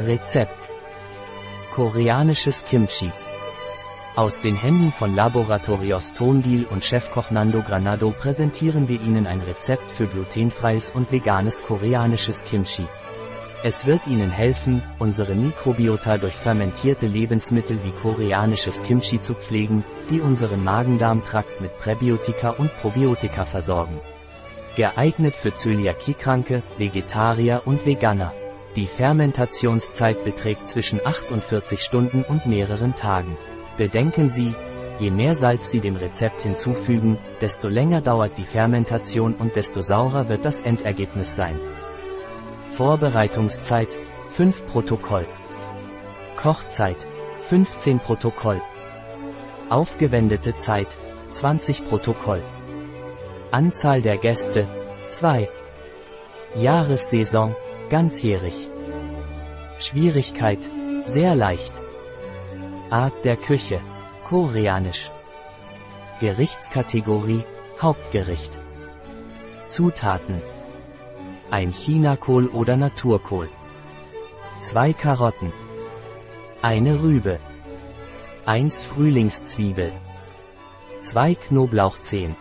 Rezept. Koreanisches Kimchi. Aus den Händen von Laboratorios Tongil und Chefkoch Nando Granado präsentieren wir Ihnen ein Rezept für glutenfreies und veganes koreanisches Kimchi. Es wird Ihnen helfen, unsere Mikrobiota durch fermentierte Lebensmittel wie koreanisches Kimchi zu pflegen, die unseren Magen-Darm-Trakt mit Präbiotika und Probiotika versorgen. Geeignet für Zöliakiekranke, Vegetarier und Veganer. Die Fermentationszeit beträgt zwischen 48 Stunden und mehreren Tagen. Bedenken Sie, je mehr Salz Sie dem Rezept hinzufügen, desto länger dauert die Fermentation und desto saurer wird das Endergebnis sein. Vorbereitungszeit 5 Protokoll. Kochzeit 15 Protokoll. Aufgewendete Zeit 20 Protokoll. Anzahl der Gäste 2. Jahressaison ganzjährig. Schwierigkeit sehr leicht. Art der Küche koreanisch. Gerichtskategorie Hauptgericht. Zutaten ein Chinakohl oder Naturkohl. Zwei Karotten. Eine Rübe. Eins Frühlingszwiebel. Zwei Knoblauchzehen.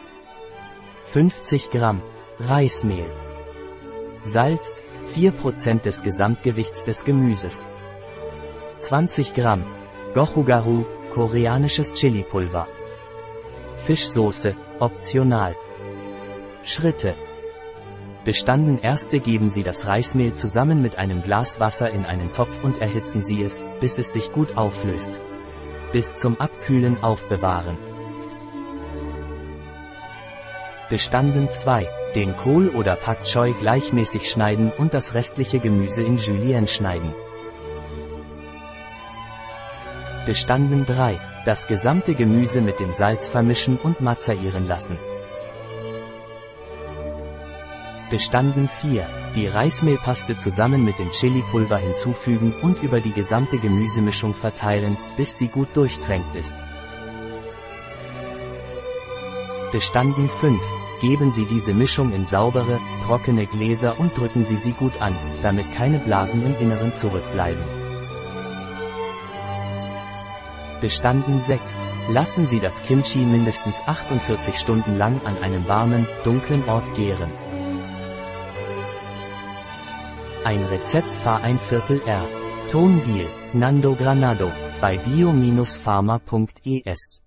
50 Gramm Reismehl. Salz 4% des Gesamtgewichts des Gemüses. 20 Gramm Gochugaru, koreanisches Chilipulver. Fischsoße, optional. Schritte Bestanden erste geben Sie das Reismehl zusammen mit einem Glas Wasser in einen Topf und erhitzen Sie es, bis es sich gut auflöst. Bis zum Abkühlen aufbewahren. Bestanden 2. Den Kohl oder Pak Choi gleichmäßig schneiden und das restliche Gemüse in Julienne schneiden. Bestanden 3. Das gesamte Gemüse mit dem Salz vermischen und mazerieren lassen. Bestanden 4. Die Reismehlpaste zusammen mit dem Chilipulver hinzufügen und über die gesamte Gemüsemischung verteilen, bis sie gut durchtränkt ist. Bestanden 5. Geben Sie diese Mischung in saubere, trockene Gläser und drücken Sie sie gut an, damit keine Blasen im Inneren zurückbleiben. Bestanden 6. Lassen Sie das Kimchi mindestens 48 Stunden lang an einem warmen, dunklen Ort gären. Ein Rezept Fahr ein Viertel R. Tonbiel, Nando Granado, bei bio-pharma.es